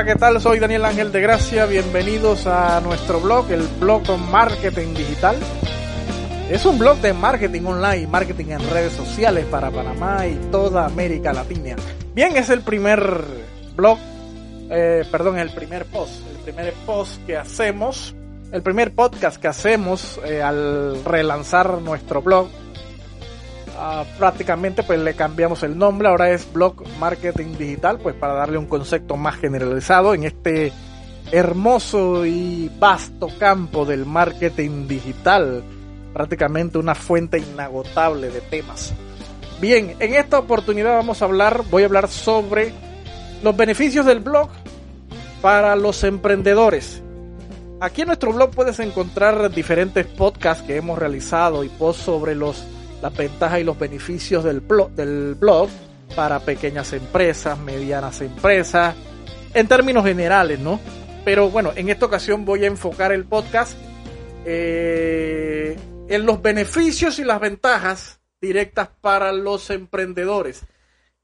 Hola, ¿qué tal? Soy Daniel Ángel de Gracia. Bienvenidos a nuestro blog, el blog con marketing digital. Es un blog de marketing online, marketing en redes sociales para Panamá y toda América Latina. Bien, es el primer blog, eh, perdón, el primer post, el primer post que hacemos, el primer podcast que hacemos eh, al relanzar nuestro blog. Ah, prácticamente pues le cambiamos el nombre, ahora es blog marketing digital, pues para darle un concepto más generalizado en este hermoso y vasto campo del marketing digital prácticamente una fuente inagotable de temas. Bien, en esta oportunidad vamos a hablar, voy a hablar sobre los beneficios del blog para los emprendedores. Aquí en nuestro blog puedes encontrar diferentes podcasts que hemos realizado y posts sobre los, las ventajas y los beneficios del blog, del blog para pequeñas empresas, medianas empresas, en términos generales, ¿no? Pero bueno, en esta ocasión voy a enfocar el podcast eh, en los beneficios y las ventajas directas para los emprendedores.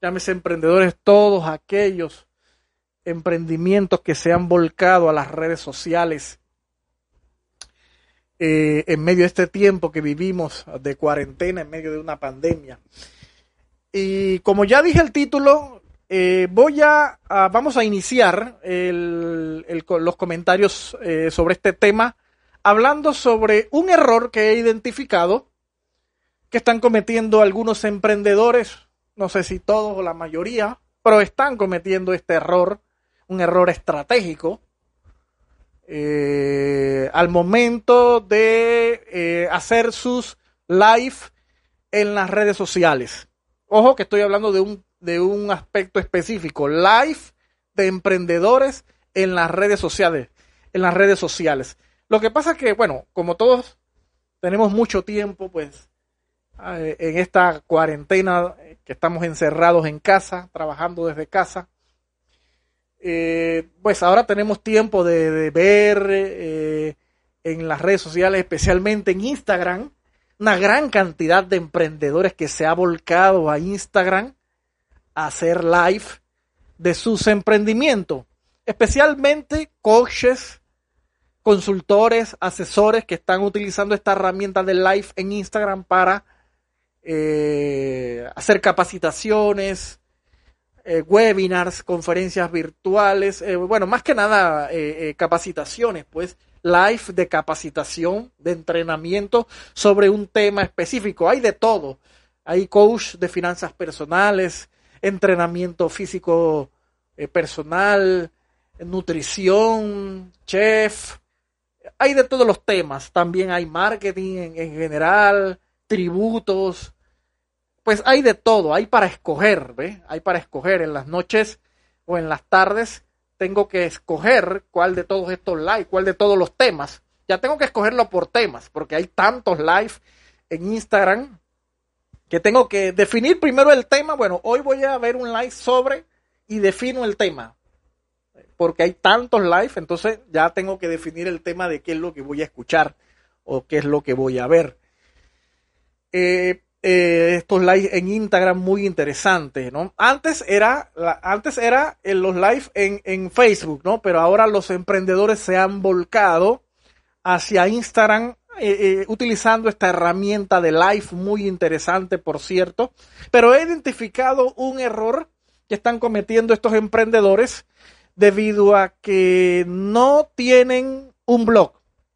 Llámese emprendedores todos aquellos emprendimientos que se han volcado a las redes sociales eh, en medio de este tiempo que vivimos de cuarentena, en medio de una pandemia. Y como ya dije el título, eh, voy a, vamos a iniciar los comentarios eh, sobre este tema hablando sobre un error que he identificado que están cometiendo algunos emprendedores, no sé si todos o la mayoría, pero están cometiendo este error, un error estratégico, eh, al momento de eh, hacer sus live en las redes sociales. Ojo que estoy hablando de un, de un aspecto específico, live de emprendedores en las redes sociales, en las redes sociales. Lo que pasa es que, bueno, como todos tenemos mucho tiempo, pues, eh, en esta cuarentena que estamos encerrados en casa, trabajando desde casa, eh, pues ahora tenemos tiempo de, ver en las redes sociales, especialmente en Instagram, una gran cantidad de emprendedores que se ha volcado a Instagram a hacer live de sus emprendimientos, especialmente coaches, consultores, asesores que están utilizando esta herramienta de live en Instagram para eh, hacer capacitaciones, eh, webinars, conferencias virtuales, eh, bueno, más que nada capacitaciones, pues live de capacitación, de entrenamiento sobre un tema específico. Hay de todo. Hay coach de finanzas personales, entrenamiento físico personal, nutrición, chef, hay de todos los temas. También hay marketing en, general, tributos. Pues hay de todo, hay para escoger, ¿ve? Hay para escoger en las noches o en las tardes. Tengo que escoger cuál de todos estos live, cuál de todos los temas. Ya tengo que escogerlo por temas, porque hay tantos live en Instagram que tengo que definir primero el tema. Bueno, hoy voy a ver un live sobre y defino el tema porque hay tantos live, entonces ya tengo que definir el tema de qué es lo que voy a escuchar o qué es lo que voy a ver. Eh, eh, estos live en Instagram muy interesantes, ¿no? Antes era, antes era en los live en, en, Facebook, ¿no? Pero ahora los emprendedores se han volcado hacia Instagram eh, utilizando esta herramienta de live muy interesante, por cierto. Pero he identificado un error que están cometiendo estos emprendedores debido a que no tienen un blog.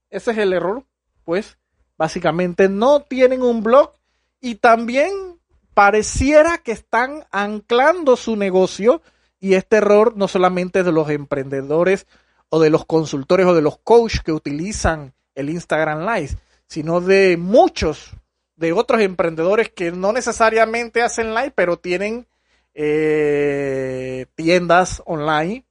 Ese es el error, pues básicamente no tienen un blog y también pareciera que están anclando su negocio y este error no solamente de los emprendedores o de los consultores o de los coaches que utilizan el Instagram Live, sino de muchos de otros emprendedores que no necesariamente hacen live, pero tienen eh, tiendas online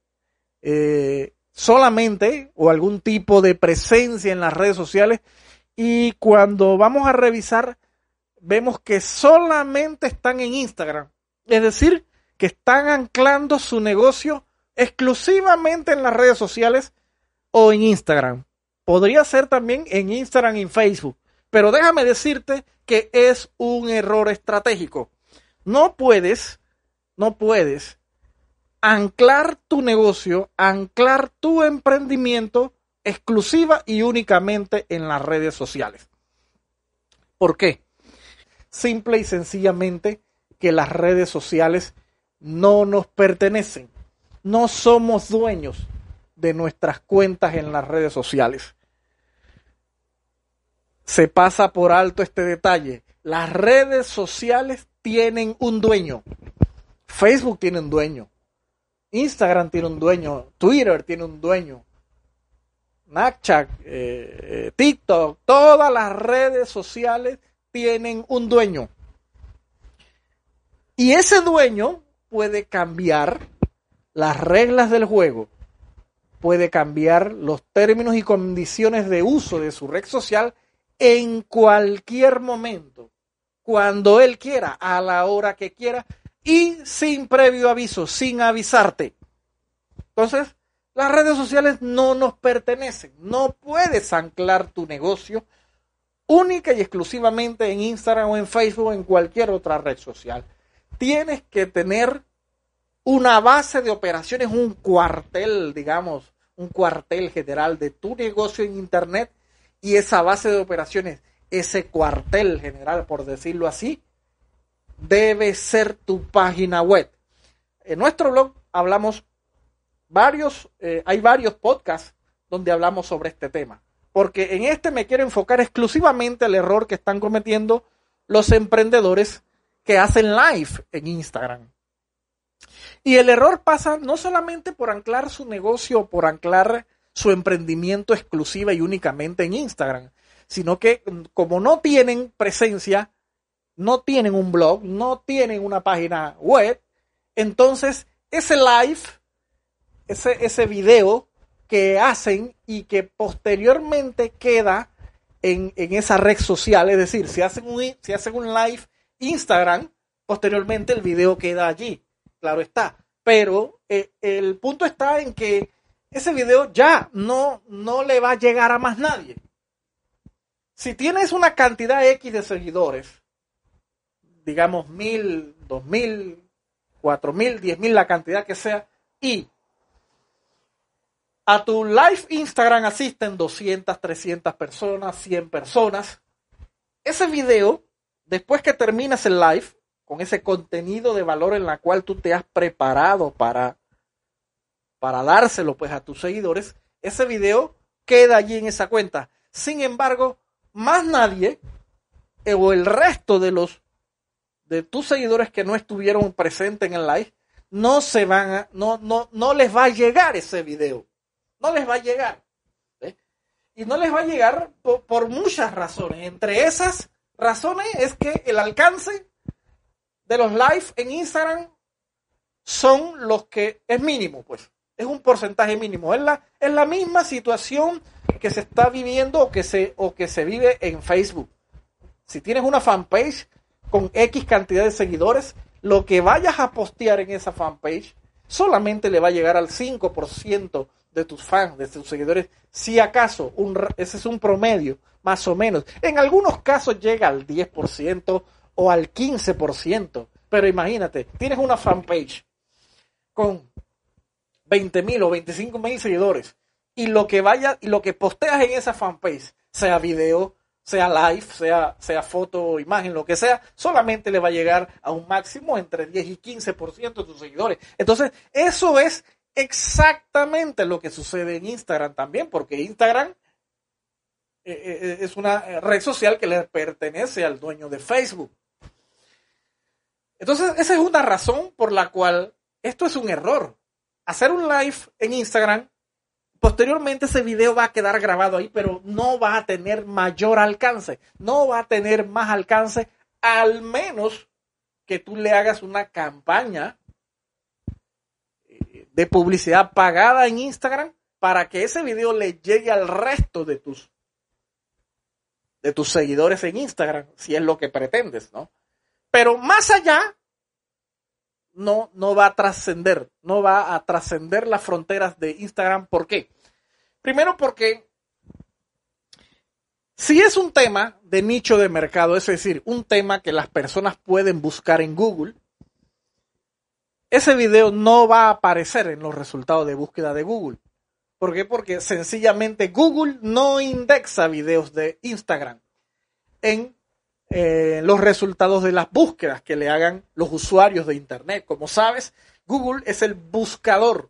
eh, solamente o algún tipo de presencia en las redes sociales. Y cuando vamos a revisar vemos que solamente están en Instagram. Es decir, que están anclando su negocio exclusivamente en las redes sociales o en Instagram. Podría ser también en Instagram y en Facebook. Pero déjame decirte que es un error estratégico. No puedes, no puedes anclar tu negocio, anclar tu emprendimiento exclusiva y únicamente en las redes sociales. ¿Por qué? Simple y sencillamente que las redes sociales no nos pertenecen. No somos dueños de nuestras cuentas en las redes sociales. Se pasa por alto este detalle. Las redes sociales tienen un dueño. Facebook tiene un dueño. Instagram tiene un dueño. Twitter tiene un dueño. Snapchat, eh, eh, TikTok, todas las redes sociales tienen un dueño. Y ese dueño puede cambiar las reglas del juego, puede cambiar los términos y condiciones de uso de su red social en cualquier momento, cuando él quiera, a la hora que quiera y sin previo aviso, sin avisarte. Entonces, las redes sociales no nos pertenecen. No puedes anclar tu negocio única y exclusivamente en Instagram o en Facebook o en cualquier otra red social. Tienes que tener una base de operaciones, un cuartel, digamos, un cuartel general de tu negocio en Internet y esa base de operaciones, ese cuartel general, por decirlo así, debe ser tu página web. En nuestro blog hablamos varios, eh, hay varios podcasts donde hablamos sobre este tema. Porque en este me quiero enfocar exclusivamente al error que están cometiendo los emprendedores que hacen live en Instagram. Y el error pasa no solamente por anclar su negocio, por anclar su emprendimiento exclusiva y únicamente en Instagram, sino que mm, como no tienen presencia, no tienen un blog, no tienen una página web, entonces ese live ese, ese video que hacen y que posteriormente queda en, esa red social. Es decir, si hacen, un, si hacen un live Instagram, posteriormente el video queda allí. Claro está. Pero eh, el punto está en que ese video ya no, no le va a llegar a más nadie. Si tienes una cantidad X de seguidores, digamos mil, dos mil, cuatro mil, diez mil, la cantidad que sea, y a tu live Instagram asisten 200, 300 personas, 100 personas. Ese video, después que terminas el live, con ese contenido de valor en la cual tú te has preparado para, para dárselo pues a tus seguidores, ese video queda allí en esa cuenta. Sin embargo, más nadie eh, o el resto de los de tus seguidores que no estuvieron presentes en el live no se van a, no, no, no les va a llegar ese video no les va a llegar. Y no les va a llegar por, muchas razones. Entre esas razones es que el alcance de los live en Instagram son los que es mínimo, pues. Es un porcentaje mínimo. Es la, es la misma situación que se está viviendo o que se, o que se vive en Facebook. Si tienes una fanpage con X cantidad de seguidores, lo que vayas a postear en esa fanpage solamente le va a llegar al 5% de tus fans, de tus seguidores, si acaso, ese es un promedio, más o menos. En algunos casos llega al 10% o al 15%, pero imagínate, tienes una fanpage con 20 mil o 25 mil seguidores y lo que vaya y lo que posteas en esa fanpage, sea video, sea live, sea, sea foto o imagen, lo que sea, solamente le va a llegar a un máximo entre 10 y 15% de tus seguidores. Entonces, eso es exactamente lo que sucede en Instagram también, porque Instagram eh, eh, eh, es una red social que le pertenece al dueño de Facebook. Entonces, esa es una razón por la cual esto es un error. Hacer un live en Instagram, posteriormente ese video va a quedar grabado ahí, pero no va a tener mayor alcance, no va a tener más alcance, al menos que tú le hagas una campaña de publicidad pagada en Instagram para que ese video le llegue al resto de tus de tus seguidores en Instagram, si es lo que pretendes, ¿no? Pero más allá no no va a trascender, no va a trascender las fronteras de Instagram, ¿por qué? Primero porque si es un tema de nicho de mercado, es decir, un tema que las personas pueden buscar en Google, ese video no va a aparecer en los resultados de búsqueda de Google. ¿Por qué? Porque sencillamente Google no indexa videos de Instagram en eh, los resultados de las búsquedas que le hagan los usuarios de Internet. Como sabes, Google es el buscador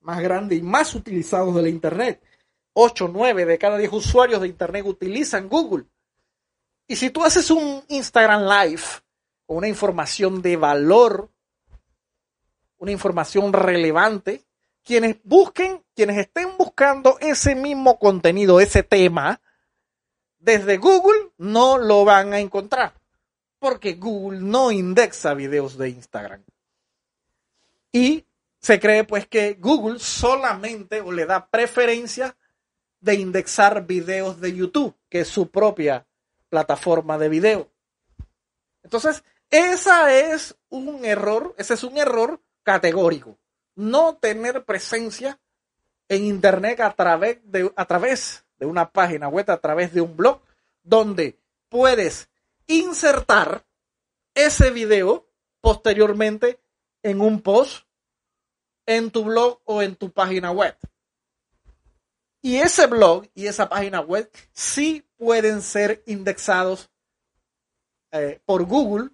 más grande y más utilizado de la Internet. 8, 9 de cada 10 usuarios de Internet utilizan Google. Y si tú haces un Instagram Live con una información de valor, una información relevante, quienes busquen, quienes estén buscando ese mismo contenido, ese tema, desde Google no lo van a encontrar. Porque Google no indexa videos de Instagram. Y se cree pues que Google solamente o le da preferencia de indexar videos de YouTube, que es su propia plataforma de video. Entonces, esa es un error, ese es un error categórico. No tener presencia en Internet a través de, a través de una página web, a través de un blog, donde puedes insertar ese video posteriormente en un post en tu blog o en tu página web. Y ese blog y esa página web sí pueden ser indexados eh, por Google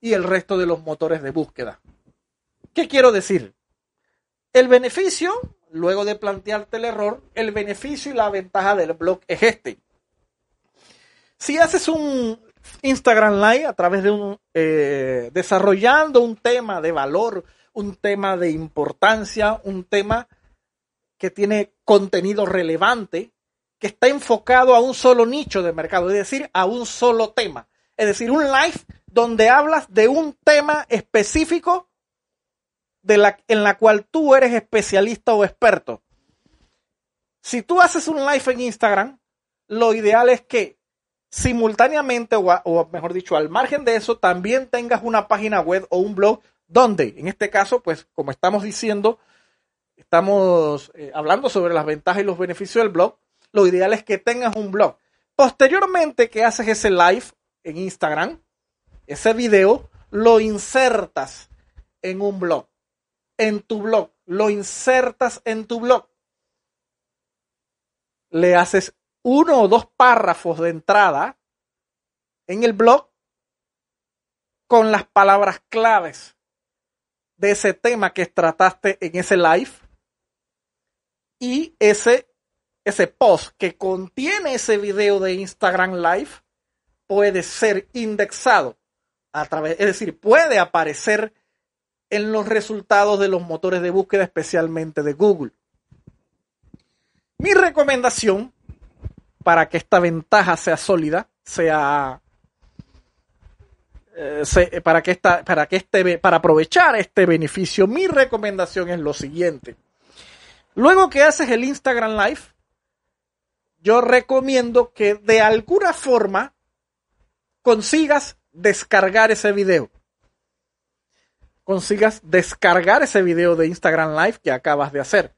y el resto de los motores de búsqueda. ¿Qué quiero decir? El beneficio, luego de plantearte el error, el beneficio y la ventaja del blog es este. Si haces un Instagram Live a través de un, eh, desarrollando un tema de valor, un tema de importancia, un tema que tiene contenido relevante, que está enfocado a un solo nicho de mercado, es decir, a un solo tema. Es decir, un live donde hablas de un tema específico de la, en la cual tú eres especialista o experto. Si tú haces un live en Instagram, lo ideal es que simultáneamente, o, o, mejor dicho, al margen de eso, también tengas una página web o un blog donde, en este caso, pues como estamos diciendo, estamos eh, hablando sobre las ventajas y los beneficios del blog, lo ideal es que tengas un blog. Posteriormente que haces ese live en Instagram, ese video lo insertas en un blog, en tu blog, lo insertas en tu blog. Le haces uno o dos párrafos de entrada en el blog con las palabras claves de ese tema que trataste en ese live y ese, ese post que contiene ese video de Instagram Live puede ser indexado a través, es decir, puede aparecer en los resultados de los motores de búsqueda, especialmente de Google. Mi recomendación para que esta ventaja sea sólida, sea eh, para que esta, para que este, para aprovechar este beneficio, mi recomendación es lo siguiente. Luego que haces el Instagram Live, yo recomiendo que de alguna forma consigas descargar ese video. Consigas descargar ese video de Instagram Live que acabas de hacer.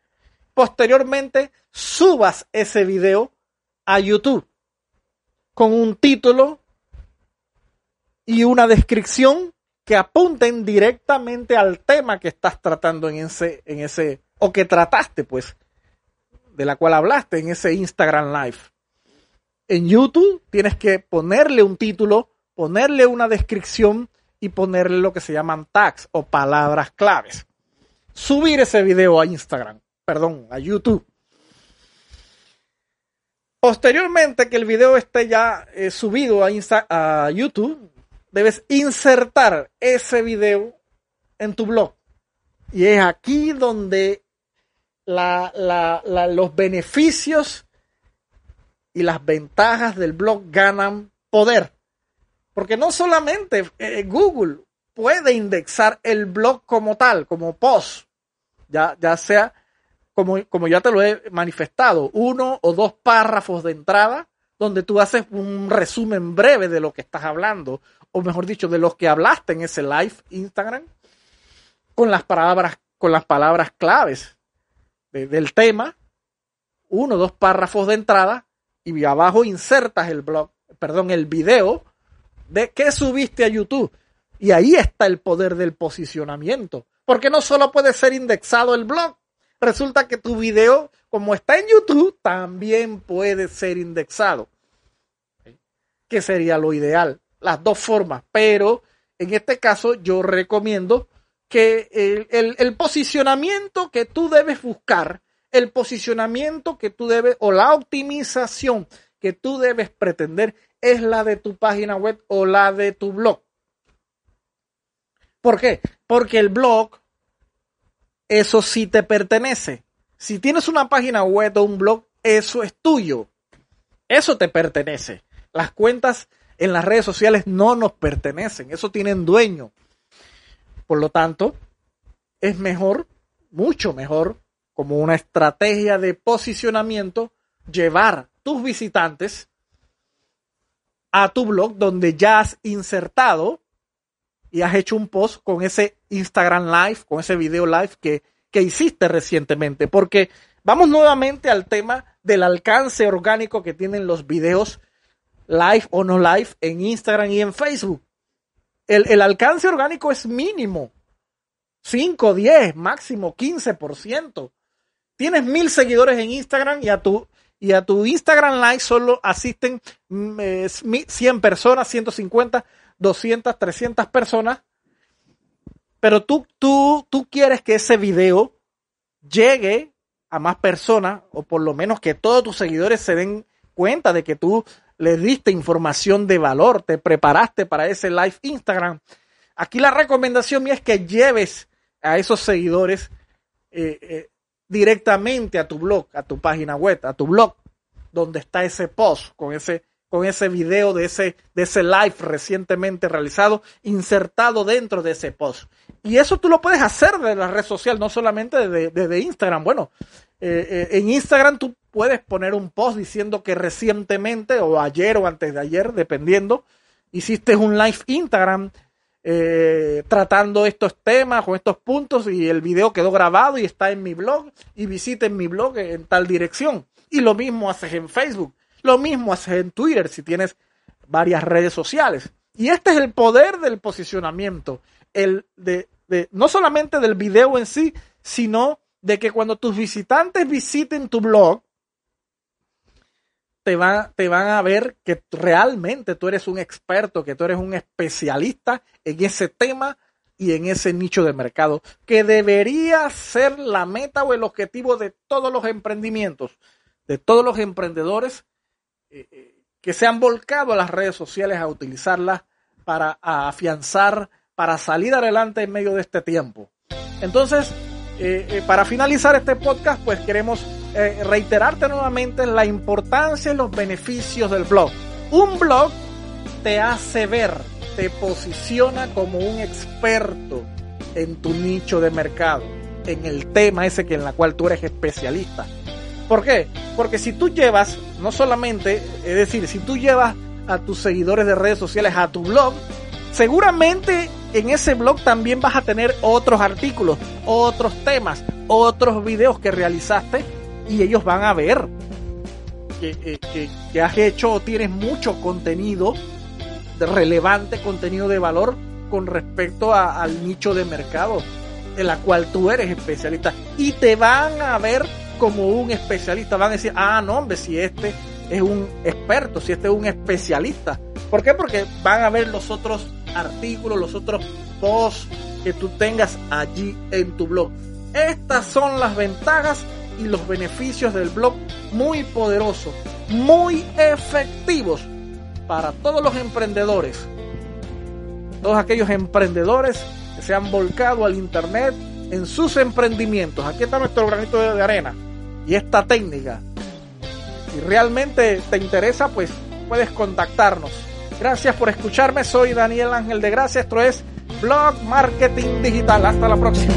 Posteriormente, subas ese video a YouTube con un título y una descripción que apunten directamente al tema que estás tratando en ese, en ese, o que trataste, pues, de la cual hablaste en ese Instagram Live. En YouTube tienes que ponerle un título, ponerle una descripción y ponerle lo que se llaman tags o palabras claves. Subir ese video a Instagram, perdón, a YouTube. Posteriormente que el video esté ya eh, subido a, a YouTube, debes insertar ese video en tu blog. Y es aquí donde los beneficios y las ventajas del blog ganan poder. Porque no solamente eh, Google puede indexar el blog como tal, como post, ya, ya sea como, como ya te lo he manifestado, uno o dos párrafos de entrada donde tú haces un resumen breve de lo que estás hablando, o mejor dicho, de los que hablaste en ese live Instagram, con las palabras, con las palabras claves del tema, uno o dos párrafos de entrada, y abajo insertas el blog, perdón, el video de qué subiste a YouTube. Y ahí está el poder del posicionamiento. Porque no solo puede ser indexado el blog, resulta que tu video, como está en YouTube, también puede ser indexado. Que sería lo ideal. Las dos formas. Pero en este caso yo recomiendo que el, el posicionamiento que tú debes buscar, el posicionamiento que tú debes, o la optimización que tú debes pretender es la de tu página web o la de tu blog. ¿Por qué? Porque el blog, eso sí te pertenece. Si tienes una página web o un blog, eso es tuyo. Eso te pertenece. Las cuentas en las redes sociales no nos pertenecen. Eso tienen dueño. Por lo tanto, es mejor, mucho mejor, como una estrategia de posicionamiento, llevar tus visitantes a tu blog donde ya has insertado y has hecho un post con ese Instagram Live, con ese video live que, que hiciste recientemente. Porque vamos nuevamente al tema del alcance orgánico que tienen los videos live o no live en Instagram y en Facebook. El, el alcance orgánico es mínimo. 5, 10, máximo 15%. Tienes mil seguidores en Instagram y a tu, y a tu Instagram Live solo asisten 100 mm, personas, 150 200, 300 personas, pero tú, tú, tú quieres que ese video llegue a más personas, o por lo menos que todos tus seguidores se den cuenta de que tú les diste información de valor, te preparaste para ese live Instagram. Aquí la recomendación mía es que lleves a esos seguidores eh, eh, directamente a tu blog, a tu página web, a tu blog, donde está ese post con ese con ese video de ese, de ese live recientemente realizado, insertado dentro de ese post. Y eso tú lo puedes hacer de la red social, no solamente de, Instagram. Bueno, eh, eh, en Instagram tú puedes poner un post diciendo que recientemente, o ayer o antes de ayer, dependiendo, hiciste un live Instagram eh, tratando estos temas con estos puntos y el video quedó grabado y está en mi blog y visiten mi blog en tal dirección. Y lo mismo haces en Facebook. Lo mismo haces en Twitter si tienes varias redes sociales. Y este es el poder del posicionamiento, el de, no solamente del video en sí, sino de que cuando tus visitantes visiten tu blog, te, te van a ver que realmente tú eres un experto, que tú eres un especialista en ese tema y en ese nicho de mercado, que debería ser la meta o el objetivo de todos los emprendimientos, de todos los emprendedores que se han volcado a las redes sociales a utilizarlas para afianzar, para salir adelante en medio de este tiempo. Entonces, eh, eh, para finalizar este podcast, pues queremos eh, reiterarte nuevamente la importancia y los beneficios del blog. Un blog te hace ver, te posiciona como un experto en tu nicho de mercado, en el tema ese que en la cual tú eres especialista. ¿Por qué? Porque si tú llevas, no solamente, es decir, si tú llevas a tus seguidores de redes sociales a tu blog, seguramente en ese blog también vas a tener otros artículos, otros temas, otros videos que realizaste y ellos van a ver que, eh, has hecho o tienes mucho contenido de relevante, contenido de valor con respecto al nicho de mercado en la cual tú eres especialista y te van a ver como un especialista, van a decir, ah, no, hombre, si este es un experto, si este es un especialista. ¿Por qué? Porque van a ver los otros artículos, los otros posts que tú tengas allí en tu blog. Estas son las ventajas y los beneficios del blog muy poderosos, muy efectivos para todos los emprendedores. Todos aquellos emprendedores que se han volcado al Internet en sus emprendimientos. Aquí está nuestro granito de arena y esta técnica. Si realmente te interesa, pues puedes contactarnos. Gracias por escucharme. Soy Daniel Ángel de Gracia. Esto es Blog Marketing Digital. Hasta la próxima.